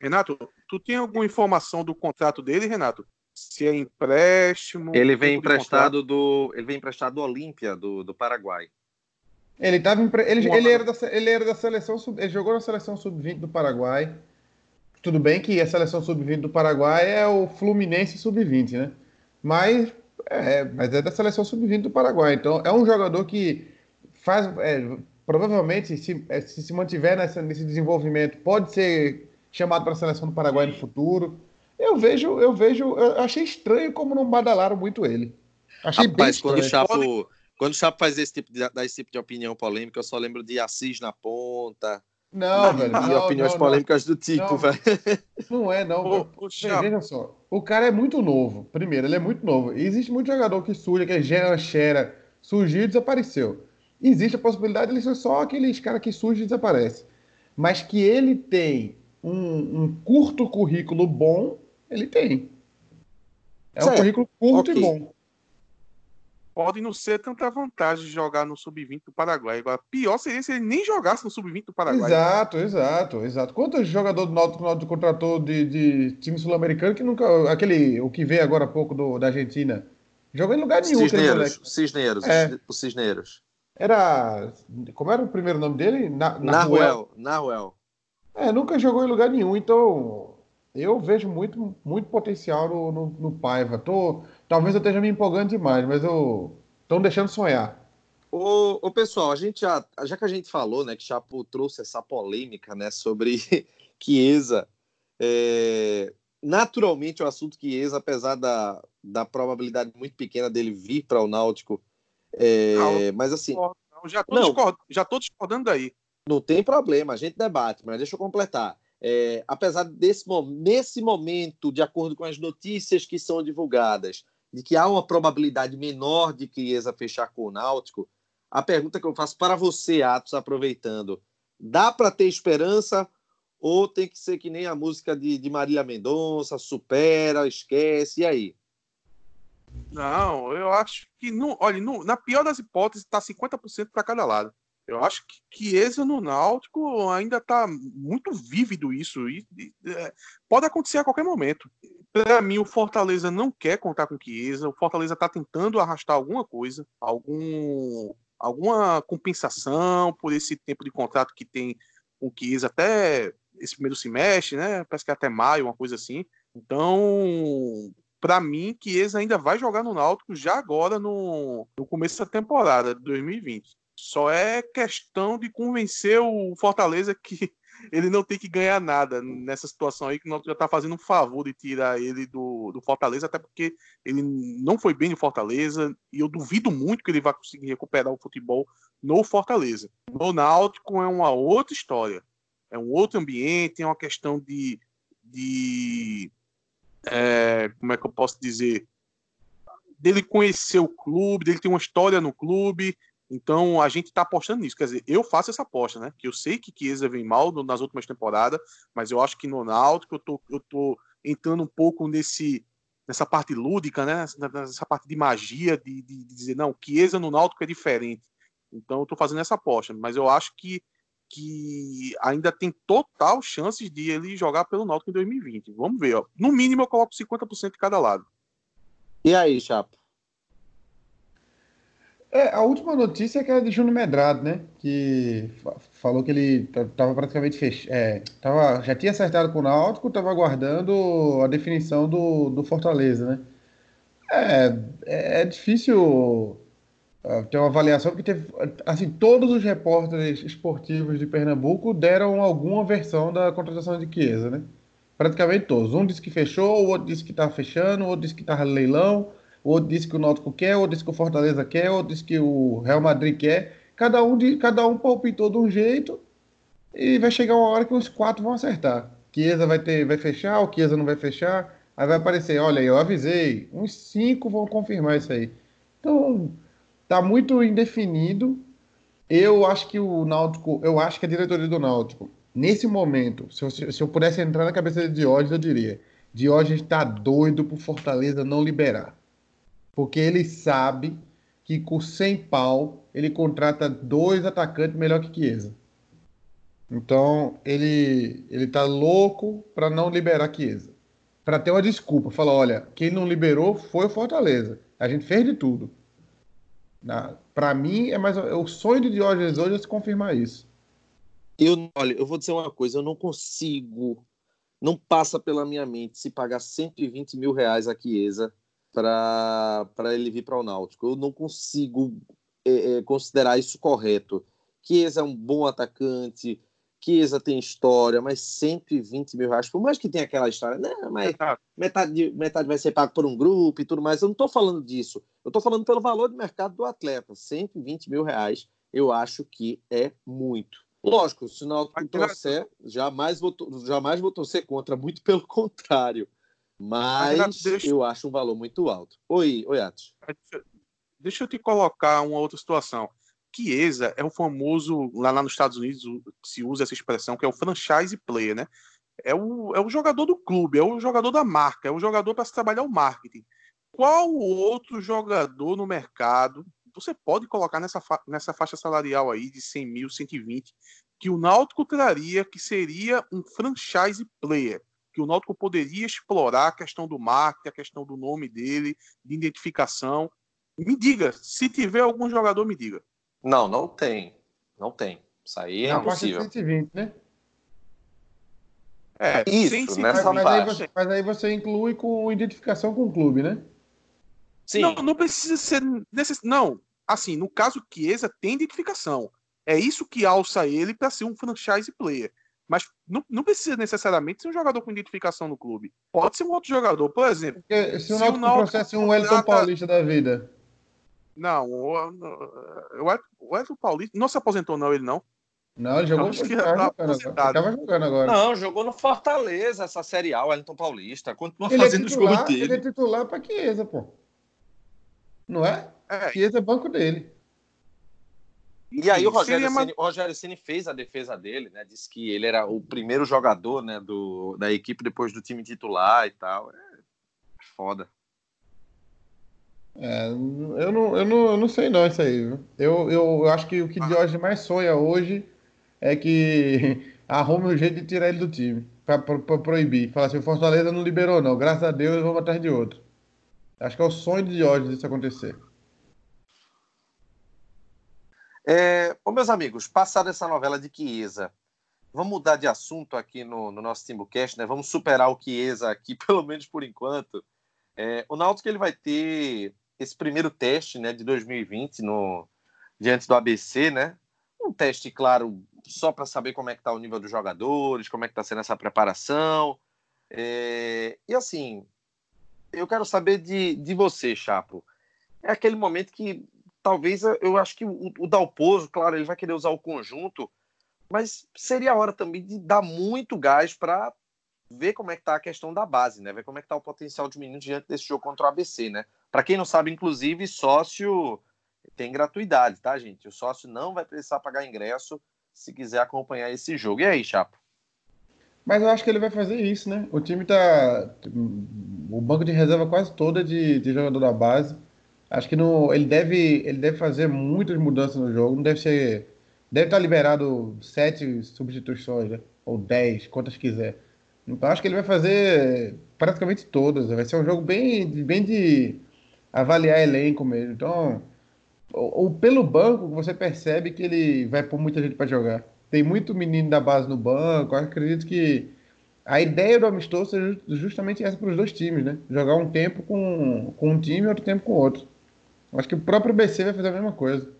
Renato, tu tem alguma informação do contrato dele, Renato? Se é empréstimo? Ele vem emprestado do, ele vem emprestado do Olímpia do, do Paraguai. Ele tava ele, ele, era da, ele era da seleção ele jogou na seleção sub-20 do Paraguai. Tudo bem que a seleção sub-20 do Paraguai é o Fluminense sub-20, né? Mas é, mas é da seleção sub-20 do Paraguai. Então é um jogador que faz. É, provavelmente, se, é, se se mantiver nessa, nesse desenvolvimento, pode ser chamado para a seleção do Paraguai no futuro. Eu vejo, eu vejo, eu achei estranho como não badalaram muito ele. Achei Rapaz, quando o Chapo, quando o Chapo faz esse tipo de, dá esse tipo de opinião polêmica, eu só lembro de Assis na ponta. Não, velho. E opiniões não, polêmicas não. do tipo, não, velho. Não é, não. Veja só. O cara é muito novo. Primeiro, ele é muito novo. E existe muito jogador que surge, que é Jean Xera, surgiu e desapareceu existe a possibilidade de ele ser só aqueles caras que surgem e desaparecem. Mas que ele tem um, um, curto currículo bom, ele tem. É certo. um currículo curto okay. e bom. Pode não ser tanta vantagem jogar no Sub-20 do Paraguai. Agora, pior seria se ele nem jogasse no Sub-20 do Paraguai. Exato, exato, exato. Quantos jogadores do Náutico, Náutico contratou de, de time sul-americano que nunca... Aquele, o que veio agora há pouco do, da Argentina. Jogou em lugar nenhum. Cisneiros, Cisneiros, é. o Cisneiros. Era. Como era o primeiro nome dele? Na, Nahuel. Nahuel. É, nunca jogou em lugar nenhum, então eu vejo muito, muito potencial no, no, no Paiva. Tô, talvez eu esteja me empolgando demais, mas eu estão deixando sonhar. Ô, ô, pessoal, a gente já, já que a gente falou, né, que Chapo trouxe essa polêmica, né, sobre Chiesa, é, naturalmente o assunto Chiesa, apesar da, da probabilidade muito pequena dele vir para o Náutico é, mas assim. Não, já estou discordando, já discordando daí. Não tem problema, a gente debate, mas deixa eu completar. É, apesar desse nesse momento, de acordo com as notícias que são divulgadas, de que há uma probabilidade menor de Chiesa fechar com o Náutico, a pergunta que eu faço para você, Atos, aproveitando, dá para ter esperança ou tem que ser que nem a música de, de Marília Mendonça, supera, esquece, e aí? Não, eu acho que. No, olha, na pior das hipóteses, está 50% para cada lado. Eu acho que Chiesa no Náutico ainda está muito vívido isso. E, e é, pode acontecer a qualquer momento. Para mim, o Fortaleza não quer contar com Chiesa. O Fortaleza está tentando arrastar alguma coisa, algum, alguma compensação por esse tempo de contrato que tem com Chiesa até esse primeiro semestre, né? Parece que até maio, uma coisa assim. Então, para mim, Chiesa ainda vai jogar no Náutico já agora no, no começo da temporada de 2020. Só é questão de convencer o Fortaleza que ele não tem que ganhar nada nessa situação aí, que o Náutico já está fazendo um favor de tirar ele do, do Fortaleza, até porque ele não foi bem no Fortaleza, e eu duvido muito que ele vai conseguir recuperar o futebol no Fortaleza. No Náutico é uma outra história. É um outro ambiente, é uma questão de, de é, como é que eu posso dizer, dele conhecer o clube, dele ter uma história no clube, Então a gente está apostando nisso. Quer dizer, eu faço essa aposta, né? Que eu sei que Chiesa vem mal nas últimas temporadas, mas eu acho que no Náutico eu tô, eu tô entrando um pouco nesse nessa parte lúdica, né? Nessa parte de magia, de, de, de dizer, não, Chiesa no Náutico é diferente. Então eu tô fazendo essa aposta, mas eu acho que que ainda tem total chances de ele jogar pelo Náutico em 2020. Vamos ver, ó. No mínimo eu coloco 50% de cada lado. E aí, Chapo? É, a última notícia é que é de Júnior Medrado, né? Que falou que ele estava praticamente fechado. É, tava, já tinha acertado com o Náutico, estava aguardando a definição do, do Fortaleza, né? É, é, é difícil uh, ter uma avaliação, porque teve, assim, todos os repórteres esportivos de Pernambuco deram alguma versão da contratação de Chiesa, né? Praticamente todos. Um disse que fechou, o outro disse que estava fechando, o outro disse que estava leilão ou disse que o Náutico quer, ou disse que o Fortaleza quer, ou disse que o Real Madrid quer. Cada um, de, cada um palpitou de um jeito e vai chegar uma hora que os quatro vão acertar. Chiesa vai, ter, vai fechar, o Chiesa não vai fechar. Aí vai aparecer, olha, eu avisei, uns cinco vão confirmar isso aí. Então, tá muito indefinido. Eu acho que o Náutico, eu acho que a diretoria do Náutico, nesse momento, se eu, se eu pudesse entrar na cabeça de Diógenes, eu diria: Diógenes está doido pro Fortaleza não liberar porque ele sabe que com 100 pau ele contrata dois atacantes melhor que Chiesa. Então ele ele tá louco para não liberar Chiesa. Para ter uma desculpa, falar, olha, quem não liberou foi o Fortaleza. A gente fez de tudo. Para mim é mais o sonho de Diógenes hoje é se confirmar isso. Eu, olha, eu vou dizer uma coisa, eu não consigo, não passa pela minha mente se pagar 120 mil reais a Chiesa para ele vir para o Náutico. Eu não consigo é, é, considerar isso correto. Chiesa é um bom atacante, Chiesa tem história, mas 120 mil reais, por mais que tenha aquela história, né, mas metade, metade vai ser pago por um grupo e tudo mais. Eu não estou falando disso. Eu estou falando pelo valor de mercado do atleta. 120 mil reais, eu acho que é muito. Lógico, se o Náutico trouxer, jamais vou, jamais vou torcer contra, muito pelo contrário. Mas deixa... eu acho um valor muito alto. Oi, oi, Atos. Deixa eu te colocar uma outra situação. Chiesa é o famoso, lá, lá nos Estados Unidos se usa essa expressão, que é o franchise player, né? É o, é o jogador do clube, é o jogador da marca, é o jogador para se trabalhar o marketing. Qual outro jogador no mercado você pode colocar nessa, fa nessa faixa salarial aí de 100 mil, 120, que o Náutico traria que seria um franchise player? que o Náutico poderia explorar a questão do marketing, a questão do nome dele, de identificação. Me diga, se tiver algum jogador, me diga. Não, não tem. Não tem. Isso aí é não, impossível. 120, né? É, isso, nessa mas, aí você, mas aí você inclui com identificação com o clube, né? Sim. Não, não precisa ser necess... Não, assim, no caso Chiesa tem identificação. É isso que alça ele para ser um franchise player. Mas não, não, precisa necessariamente ser um jogador com identificação no clube. Pode ser um outro jogador, por exemplo. Porque se o Náutico processa um Wellington Paulista da vida. Não, o, o, Paulista não se aposentou, não, ele não. Não, ele jogou no Fortaleza. jogando agora. Não, jogou no Fortaleza essa Série A, o Wellington Paulista. Continua ele é fazendo é titular, os gols dele. Ele é titular para Chiesa, pô. Não é? é. Chiesa é banco dele. E aí o Rogério, Ceni, o Rogério Ceni fez a defesa dele, né? Disse que ele era o primeiro jogador, né, do, da equipe depois do time titular e tal. É foda. É, eu, não, eu, não, eu não sei não isso aí. Eu, eu, acho que o que. Jorge mais sonha hoje é que arrume um jeito de tirar ele do time. Pra proibir. Falar assim, o Fortaleza não liberou não. Graças a Deus vamos atrás de outro. Acho que é o sonho de Jorge disso acontecer. É, ô, meus amigos, passada essa novela de Chiesa, vamos mudar de assunto aqui no, no nosso Timbucast, né? Vamos superar o Chiesa aqui, pelo menos por enquanto. É, o Náutico ele vai ter esse primeiro teste né, de 2020 no, diante do ABC, né? Um teste, claro, só para saber como é que está o nível dos jogadores, como é que está sendo essa preparação. É, e assim, eu quero saber de, de você, Chapo. É aquele momento que talvez eu acho que o, o Dalpozo, claro, ele vai querer usar o conjunto, mas seria a hora também de dar muito gás para ver como é que tá a questão da base, né? Ver como é que tá o potencial de menino diante desse jogo contra o ABC, né? Para quem não sabe, inclusive, sócio tem gratuidade, tá, gente? O sócio não vai precisar pagar ingresso se quiser acompanhar esse jogo. E aí, Chapo? Mas eu acho que ele vai fazer isso, né? O time tá. O banco de reserva quase todo é de, de jogador da base. Acho que no, ele, deve, ele deve fazer muitas mudanças no jogo. Não deve ser. Deve estar liberado sete substituições, né? Ou dez, quantas quiser. Então acho que ele vai fazer praticamente todas. Vai ser um jogo bem, bem de avaliar elenco mesmo. Então, ou, pelo banco, você percebe que ele vai pôr muita gente para jogar. Tem muito menino da base no banco. Eu acredito que a ideia do amistoso é justamente essa para os dois times, né? Jogar um tempo com, com um time e outro tempo com outro. Acho que o próprio BC vai fazer a mesma coisa.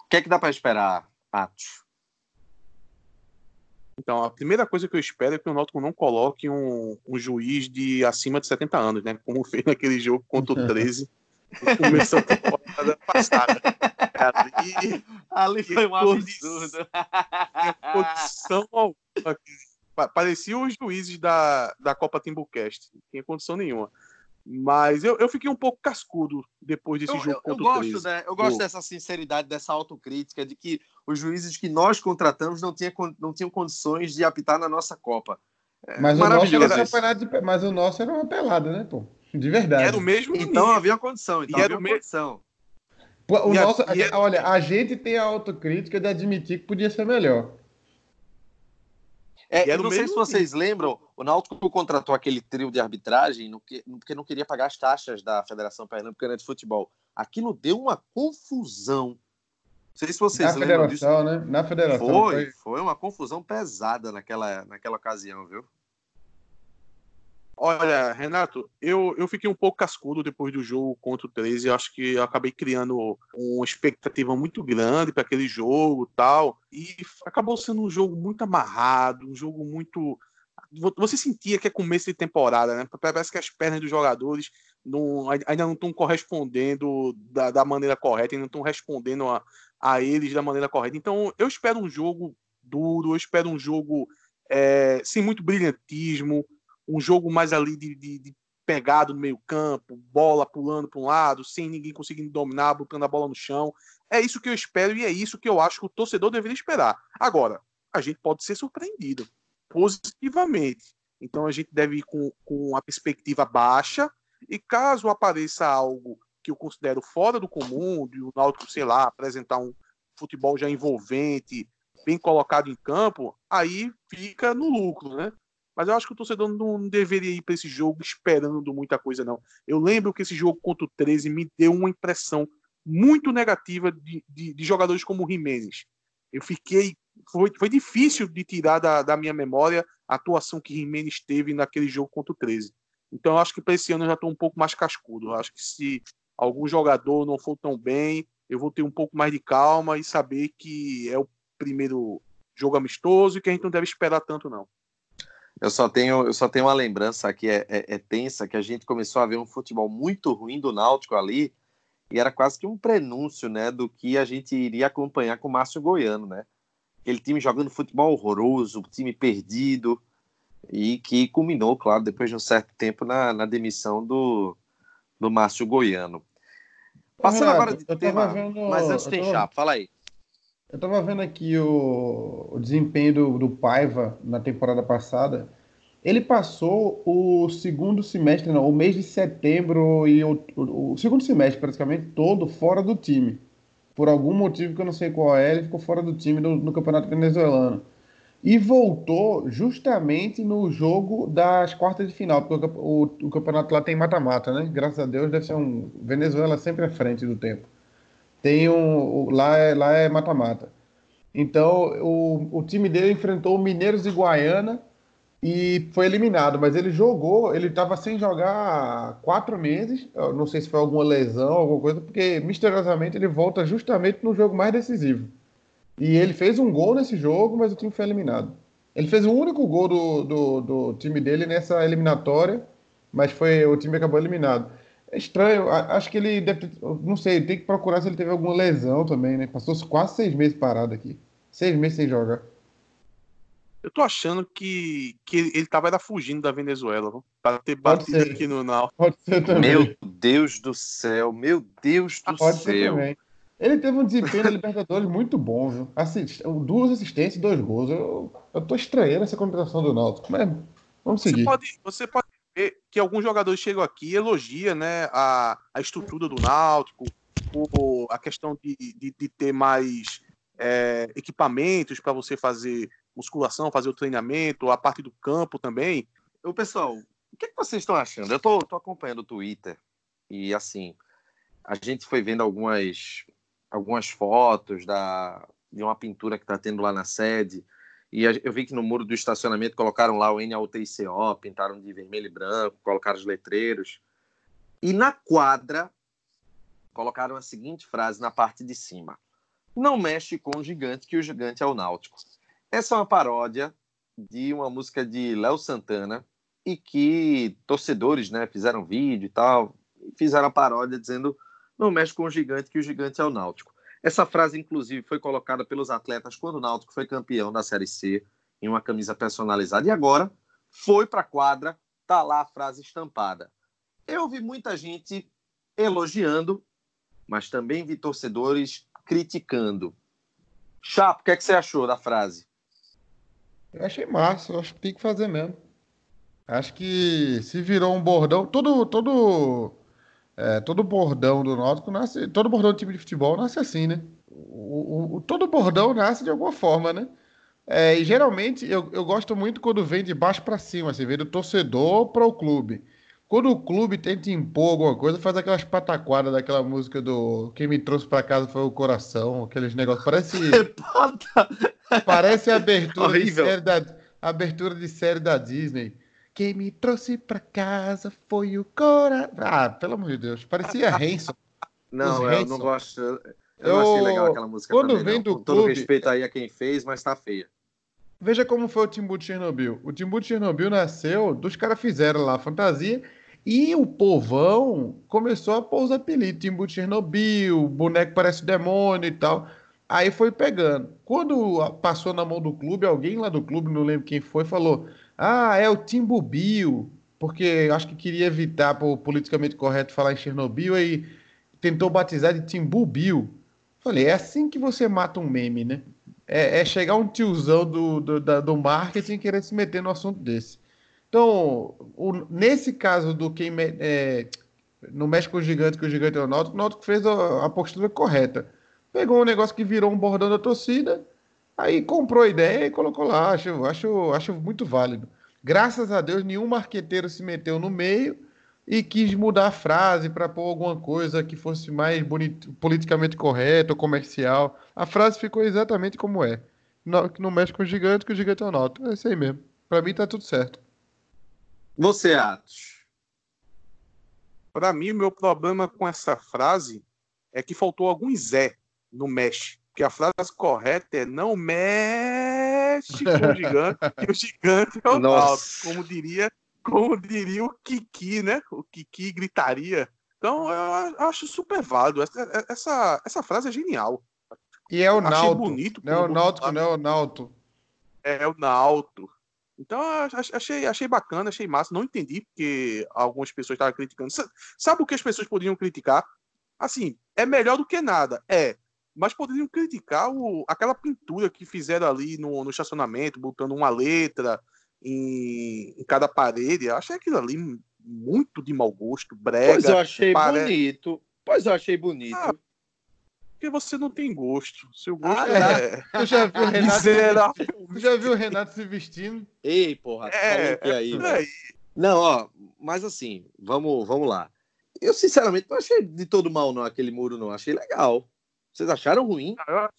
O que é que dá para esperar, Patos? Então, a primeira coisa que eu espero é que o Náutico não coloque um, um juiz de acima de 70 anos, né? Como fez naquele jogo contra o 13, começou a temporada passada. Ali, Ali foi um absurdo. Condição alguma. Parecia os juízes da, da Copa Timbucast. Não tinha condição nenhuma. Mas eu, eu fiquei um pouco cascudo depois desse eu, jogo eu, contra eu o gosto, 13. Né? Eu gosto dessa sinceridade, dessa autocrítica, de que os juízes que nós contratamos não, tinha, não tinham condições de apitar na nossa Copa. É mas, o nosso era de, mas o nosso era uma pelada, né, pô? De verdade. E era o mesmo Então nível. havia condição. Então e havia era condição. Pô, o nosso, a, olha, a gente tem a autocrítica de admitir que podia ser melhor. É, eu não sei se vocês lembram, o Náutico contratou aquele trio de arbitragem no que, porque não queria pagar as taxas da Federação Pernambucana de Futebol. Aquilo deu uma confusão. Não sei se vocês Na lembram disso. Né? Na federação. Foi, foi uma confusão pesada naquela, naquela ocasião, viu? Olha, Renato, eu, eu fiquei um pouco cascudo depois do jogo contra o 13. Eu acho que acabei criando uma expectativa muito grande para aquele jogo tal. E acabou sendo um jogo muito amarrado, um jogo muito. Você sentia que é começo de temporada, né? Parece que as pernas dos jogadores não, ainda não estão correspondendo da, da, maneira correta, ainda não estão respondendo a, a eles da maneira correta. Então, eu espero um jogo duro, eu espero um jogo é, sem muito brilhantismo, um jogo mais ali de, de, de pegado no meio campo, bola pulando para um lado, sem ninguém conseguindo dominar, botando a bola no chão. É isso que eu espero e é isso que eu acho que o torcedor deveria esperar. Agora, a gente pode ser surpreendido positivamente. Então a gente deve ir com, com a perspectiva baixa e caso apareça algo que eu considero fora do comum, de o Náutico, sei lá, apresentar um futebol já envolvente, bem colocado em campo, aí fica no lucro, né? Mas eu acho que o torcedor não deveria ir para esse jogo esperando muita coisa, não. Eu lembro que esse jogo contra o 13 me deu uma impressão muito negativa de, de, de jogadores como o Jimenez. Eu fiquei. Foi, foi difícil de tirar da, da minha memória a atuação que Jimenez teve naquele jogo contra o 13. Então eu acho que para esse ano eu já estou um pouco mais cascudo. Eu acho que se algum jogador não for tão bem, eu vou ter um pouco mais de calma e saber que é o primeiro jogo amistoso e que a gente não deve esperar tanto, não. Eu só tenho, eu só tenho uma lembrança que é, é, é, tensa, que a gente começou a ver um futebol muito ruim do Náutico ali, e era quase que um prenúncio, né, do que a gente iria acompanhar com o Márcio Goiano, né? Aquele time jogando futebol horroroso, time perdido, e que culminou, claro, depois de um certo tempo na, na demissão do, do Márcio Goiano. Passando Renato, agora de tema, vendo... mas antes tem tava... chapa, fala aí. Eu estava vendo aqui o, o desempenho do, do, Paiva na temporada passada. Ele passou o segundo semestre, não, o mês de setembro e o, o, o, segundo semestre praticamente todo fora do time. Por algum motivo que eu não sei qual é, ele ficou fora do time no, no campeonato venezuelano. E voltou justamente no jogo das quartas de final, porque o, o campeonato lá tem mata-mata, né? Graças a Deus deve ser um. Venezuela sempre à frente do tempo tem um. Lá é, lá é mata-mata. Então, o, o time dele enfrentou o Mineiros de Guaiana e foi eliminado. Mas ele jogou, ele estava sem jogar quatro meses. Eu não sei se foi alguma lesão, alguma coisa, porque misteriosamente ele volta justamente no jogo mais decisivo. E ele fez um gol nesse jogo, mas o time foi eliminado. Ele fez o único gol do, do, do time dele nessa eliminatória, mas foi o time acabou eliminado. É estranho, acho que ele deve ter, não sei, tem que procurar se ele teve alguma lesão também, né? Passou quase seis meses parado aqui. Seis meses sem jogar. Eu tô achando que, que ele, ele tava era fugindo da Venezuela, para ter batido aqui no Nau. Pode ser também. Meu Deus do céu, meu Deus do Pode céu. Ser também. Ele teve um desempenho na Libertadores muito bom, viu? Assist... Duas assistências e dois gols. Eu, eu tô estranhando essa contratação do Náutico, mas vamos seguir. Você pode, você pode que alguns jogadores chegam aqui e elogiam né, a, a estrutura do Náutico, o, a questão de, de, de ter mais é, equipamentos para você fazer musculação, fazer o treinamento, a parte do campo também. O pessoal, o que, é que vocês estão achando? Eu tô, tô acompanhando o Twitter e assim, a gente foi vendo algumas, algumas fotos da, de uma pintura que está tendo lá na sede. E eu vi que no muro do estacionamento colocaram lá o NAUTICO, pintaram de vermelho e branco, colocaram os letreiros. E na quadra colocaram a seguinte frase na parte de cima: Não mexe com o gigante, que o gigante é o Náutico. Essa é uma paródia de uma música de Léo Santana e que torcedores né, fizeram vídeo e tal, fizeram a paródia dizendo não mexe com o gigante, que o gigante é o Náutico. Essa frase, inclusive, foi colocada pelos atletas quando o Náutico foi campeão da Série C, em uma camisa personalizada. E agora foi para a quadra, tá lá a frase estampada. Eu vi muita gente elogiando, mas também vi torcedores criticando. Chapo, o que, é que você achou da frase? Eu achei massa, eu acho que tem que fazer mesmo. Acho que se virou um bordão, todo, todo é, todo bordão do Náutico nasce, todo bordão do time de futebol nasce assim, né? O, o, todo bordão nasce de alguma forma, né? É, e geralmente eu, eu gosto muito quando vem de baixo para cima, assim, vem do torcedor para o clube. Quando o clube tenta impor alguma coisa, faz aquelas pataquadas daquela música do Quem me trouxe para casa foi o coração, aqueles negócios. Parece. parece a abertura de, série da, abertura de série da Disney. Quem me trouxe pra casa foi o Cora. Ah, pelo amor de Deus. Parecia Hanson. Não, eu não gosto. Eu, eu não achei legal aquela música. Quando também, vem não. do Com todo clube... respeito aí a quem fez, mas tá feia. Veja como foi o Timbu de Chernobyl. O Timbu de Chernobyl nasceu, dos caras fizeram lá a fantasia e o povão começou a pôr os apelidos. Timbu de Chernobyl, boneco parece demônio e tal. Aí foi pegando. Quando passou na mão do clube, alguém lá do clube, não lembro quem foi, falou: ah, é o Timbubio, porque acho que queria evitar por politicamente correto falar em Chernobyl e tentou batizar de Timbubio. Falei, é assim que você mata um meme, né? É, é chegar um tiozão do, do, da, do marketing querer se meter no assunto desse. Então, o, nesse caso do quem é, não mexe com o gigante, que o gigante é o Náutico, o Náutico fez a, a postura correta. Pegou um negócio que virou um bordão da torcida, Aí comprou a ideia e colocou lá. Acho, acho, acho muito válido. Graças a Deus, nenhum marqueteiro se meteu no meio e quis mudar a frase para pôr alguma coisa que fosse mais bonito, politicamente correta ou comercial. A frase ficou exatamente como é. Não, não mexe com o gigante, que o gigante é o Náutico. É isso aí mesmo. Para mim tá tudo certo. Você, Atos? Para mim, o meu problema com essa frase é que faltou algum Zé no mexe. Porque a frase correta é não mexe com o gigante, que o gigante é o Náutico. Como diria, como diria o Kiki, né? O Kiki gritaria. Então eu acho super válido. Essa, essa, essa frase é genial. E é o Náutico. bonito. Não é o Náutico, não é o Náutico. É, é o Náutico. Então, achei, achei bacana, achei massa. Não entendi porque algumas pessoas estavam criticando. Sabe o que as pessoas poderiam criticar? Assim, é melhor do que nada. É, mas poderiam criticar o, aquela pintura que fizeram ali no, no estacionamento, botando uma letra em, em, cada parede. Eu achei aquilo ali muito de mau gosto, brega. Pois eu achei pare... bonito. Pois eu achei bonito. Ah, porque você não tem gosto. Seu gosto ah, é. é... Tu já viu o Renato, tu já viu o Renato se vestindo? Ei, porra, é, tá aí, é, Não, ó, mas assim, vamos, vamos lá. Eu, sinceramente, não achei de todo mal, não, aquele muro, não. Achei legal. Vocês acharam ruim? Ah,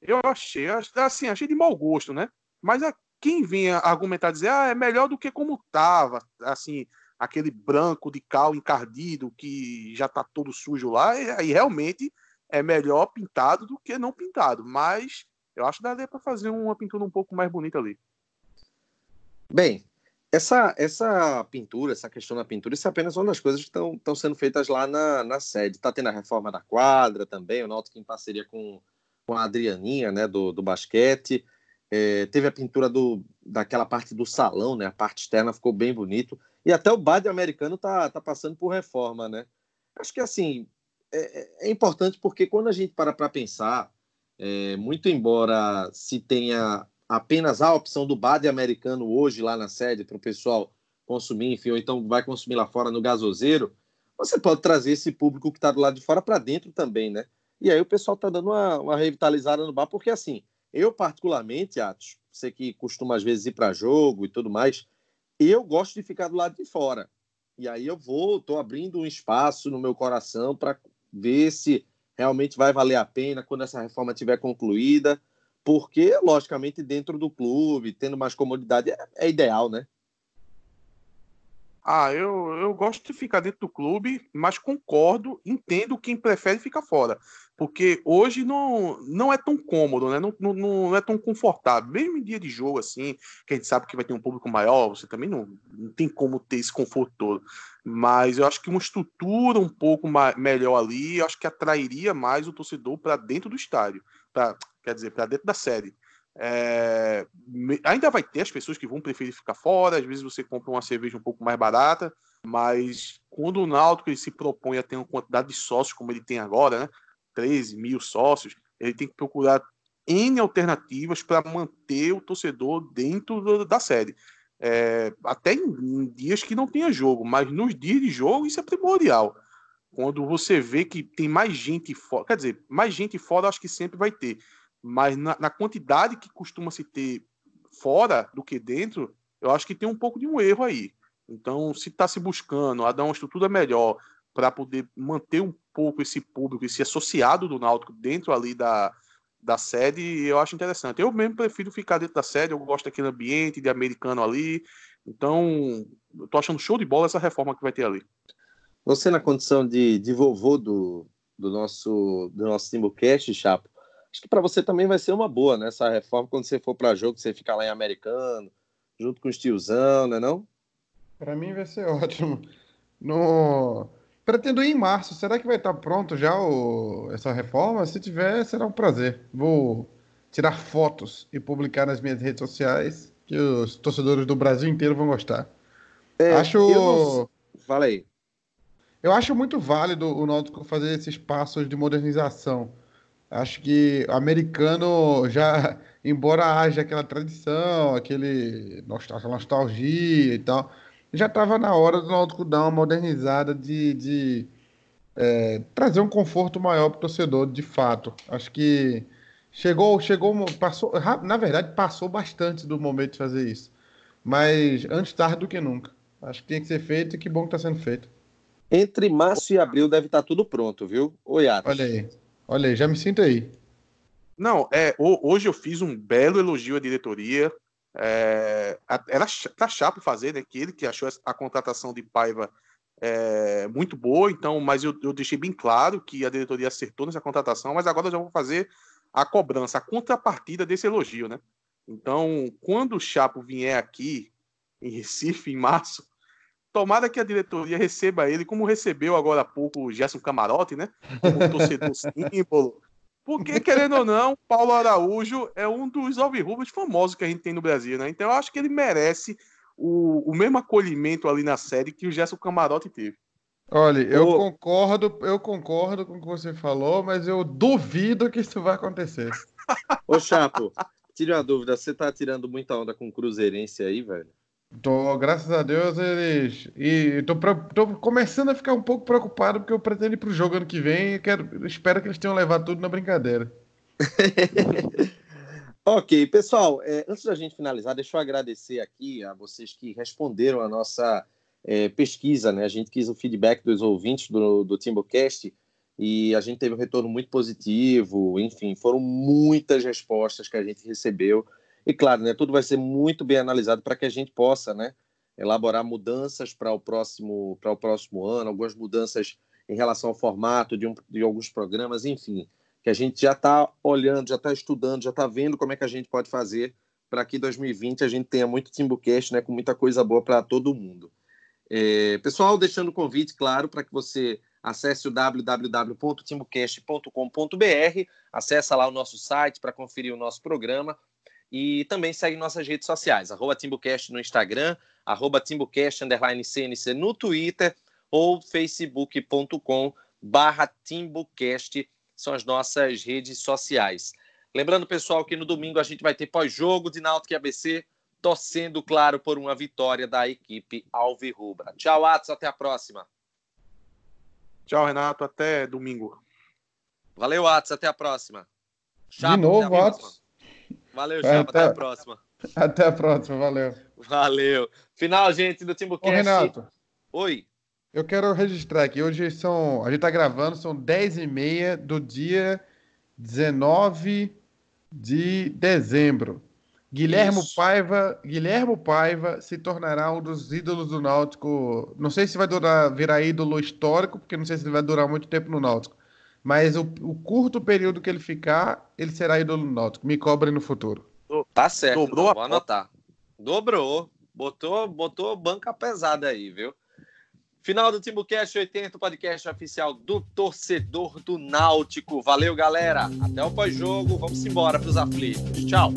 eu achei, assim, achei de mau gosto, né? Mas a, quem vinha argumentar, dizer, ah, é melhor do que como tava, assim, aquele branco de cal encardido que já tá todo sujo lá, aí realmente é melhor pintado do que não pintado. Mas eu acho que daria para fazer uma pintura um pouco mais bonita ali. Bem, essa, essa pintura, essa questão da pintura, isso é apenas uma das coisas que estão sendo feitas lá na, na sede. Está tendo a reforma da quadra também, o Náutico em parceria com, com a Adrianinha, né, do, do basquete. É, teve a pintura do, daquela parte do salão, né, a parte externa ficou bem bonito. E até o bade americano tá, tá passando por reforma, né. Acho que, assim, é, é importante porque quando a gente para para pensar, é, muito embora se tenha apenas a opção do BAD americano hoje lá na sede para o pessoal consumir, enfim, ou então vai consumir lá fora no gasoseiro, você pode trazer esse público que está do lado de fora para dentro também, né? E aí o pessoal está dando uma, uma, revitalizada no bar, porque assim, eu particularmente, Atos, você que costuma às vezes ir para jogo e tudo mais, eu gosto de ficar do lado de fora. E aí eu vou, estou abrindo um espaço no meu coração para ver se realmente vai valer a pena quando essa reforma estiver concluída, porque, logicamente, dentro do clube, tendo mais comodidade, é, é ideal, né? Ah, eu, eu gosto de ficar dentro do clube, mas concordo, entendo quem prefere ficar fora. Porque hoje não, não é tão cômodo, né? Não, não, não é tão confortável. Mesmo em dia de jogo, assim, que a gente sabe que vai ter um público maior, você também não, não tem como ter esse conforto todo. Mas eu acho que uma estrutura um pouco mais, melhor ali, eu acho que atrairia mais o torcedor para dentro do estádio. Pra, quer dizer, para dentro da série. É, ainda vai ter as pessoas que vão preferir ficar fora, às vezes você compra uma cerveja um pouco mais barata, mas quando o Náutico ele se propõe a ter uma quantidade de sócios como ele tem agora, né, 13 mil sócios, ele tem que procurar N alternativas para manter o torcedor dentro do, da série. É, até em, em, dias que não tenha jogo, mas nos dias de jogo isso é primordial. Quando você vê que tem mais gente fora, quer dizer, mais gente fora, acho que sempre vai ter mas na, na quantidade que costuma se ter fora do que dentro, eu acho que tem um pouco de um erro aí. Então, se está se buscando a dar uma estrutura melhor para poder manter um pouco esse público, esse associado do Náutico dentro ali da, da sede, eu acho interessante. Eu mesmo prefiro ficar dentro da sede, eu gosto daquele ambiente de americano ali. Então, eu tô achando show de bola essa reforma que vai ter ali. Você, na condição de, de vovô do, do nosso, do nosso Timbucast, Chapo, acho que para você também vai ser uma boa, né? Essa reforma, quando você for para jogo, você fica lá em americano, junto com os tiozão, né não? Para mim vai ser ótimo. No... Pretendo ir em março. Será que vai estar pronto já o... essa reforma? Se tiver, será um prazer. Vou tirar fotos e publicar nas minhas redes sociais, que os torcedores do Brasil inteiro vão gostar. É, acho. Não... Fala aí. Eu acho muito válido o Náutico fazer esses passos de modernização Acho que o americano já, embora haja aquela tradição, aquele nostalgia e tal, já estava na hora do Náutico dar uma modernizada de, de é, trazer um conforto maior para o torcedor, de fato. Acho que chegou, chegou, passou, na verdade, passou bastante do momento de fazer isso. Mas antes tarde do que nunca. Acho que tinha que ser feito e que bom que está sendo feito. Entre março e abril deve estar tá tudo pronto, viu? Oi, Atos. Olha aí. Olha aí, já me sinto aí. Não, é, hoje eu fiz um belo elogio à diretoria. É, era tá chato fazer, né? Que ele que achou a contratação de Paiva é, muito boa, então, mas eu, eu, deixei bem claro que a diretoria acertou nessa contratação, mas agora eu já vou fazer a cobrança, a contrapartida desse elogio, né? Então, quando o Chapo vier aqui em Recife, em março, Tomara que a diretoria receba ele, como recebeu agora há pouco o Gerson Camarote, né? Como torcedor símbolo. Porque, querendo ou não, Paulo Araújo é um dos alvirrubos famosos que a gente tem no Brasil, né? Então eu acho que ele merece o, o mesmo acolhimento ali na série que o Gerson Camarote teve. Olha, eu Ô... concordo, eu concordo com o que você falou, mas eu duvido que isso vai acontecer. Ô, Chapo, tire uma dúvida, você tá tirando muita onda com o Cruzeirense aí, velho? Tô, graças a Deus, eles. E tô, tô começando a ficar um pouco preocupado porque eu pretendo ir pro jogo ano que vem e quero, espero que eles tenham levado tudo na brincadeira. ok, pessoal, é, antes da gente finalizar, deixa eu agradecer aqui a vocês que responderam a nossa é, pesquisa, né? A gente quis o feedback dos ouvintes do, do Timbocast e a gente teve um retorno muito positivo, enfim, foram muitas respostas que a gente recebeu. E claro, né, tudo vai ser muito bem analisado para que a gente possa, né, elaborar mudanças para o próximo para o próximo ano, algumas mudanças em relação ao formato de, um, de alguns programas, enfim, que a gente já está olhando, já está estudando, já está vendo como é que a gente pode fazer para que 2020 a gente tenha muito Timbucast, né, com muita coisa boa para todo mundo. É, pessoal, deixando o convite, claro, para que você acesse o www.timbucast.com.br, acessa lá o nosso site para conferir o nosso programa e também segue nossas redes sociais, arroba TimbuCast no Instagram, arroba TimbuCast, underline CNC no Twitter ou facebook.com barra TimbuCast, são as nossas redes sociais. Lembrando, pessoal, que no domingo a gente vai ter pós-jogo de Náutico e ABC, torcendo, claro, por uma vitória da equipe Alvirrubra. Tchau, Atos, até a próxima. Tchau, Renato, até domingo. Valeu, Atos, até a próxima. Chapo, de novo, Atos. Valeu, Chapo, até... até a próxima. Até a próxima, valeu. Valeu. Final, gente, do Timbucast. Ô, Renato. Oi. Eu quero registrar aqui, hoje são, a gente tá gravando, são 10 e meia do dia 19 de dezembro. Guilherme Paiva, Guilherme Paiva se tornará um dos ídolos do Náutico. Não sei se vai durar, virar ídolo histórico, porque não sei se ele vai durar muito tempo no Náutico. Mas o, o curto período que ele ficar, ele será ídolo do Náutico. Me cobre no futuro. Tá certo, Dobrou não, vou anotar. Dobrou. Botou, botou banca pesada aí, viu? Final do Timbucast 80, podcast oficial do torcedor do Náutico. Valeu, galera. Até o pós-jogo. Vamos embora para os aflitos. Tchau.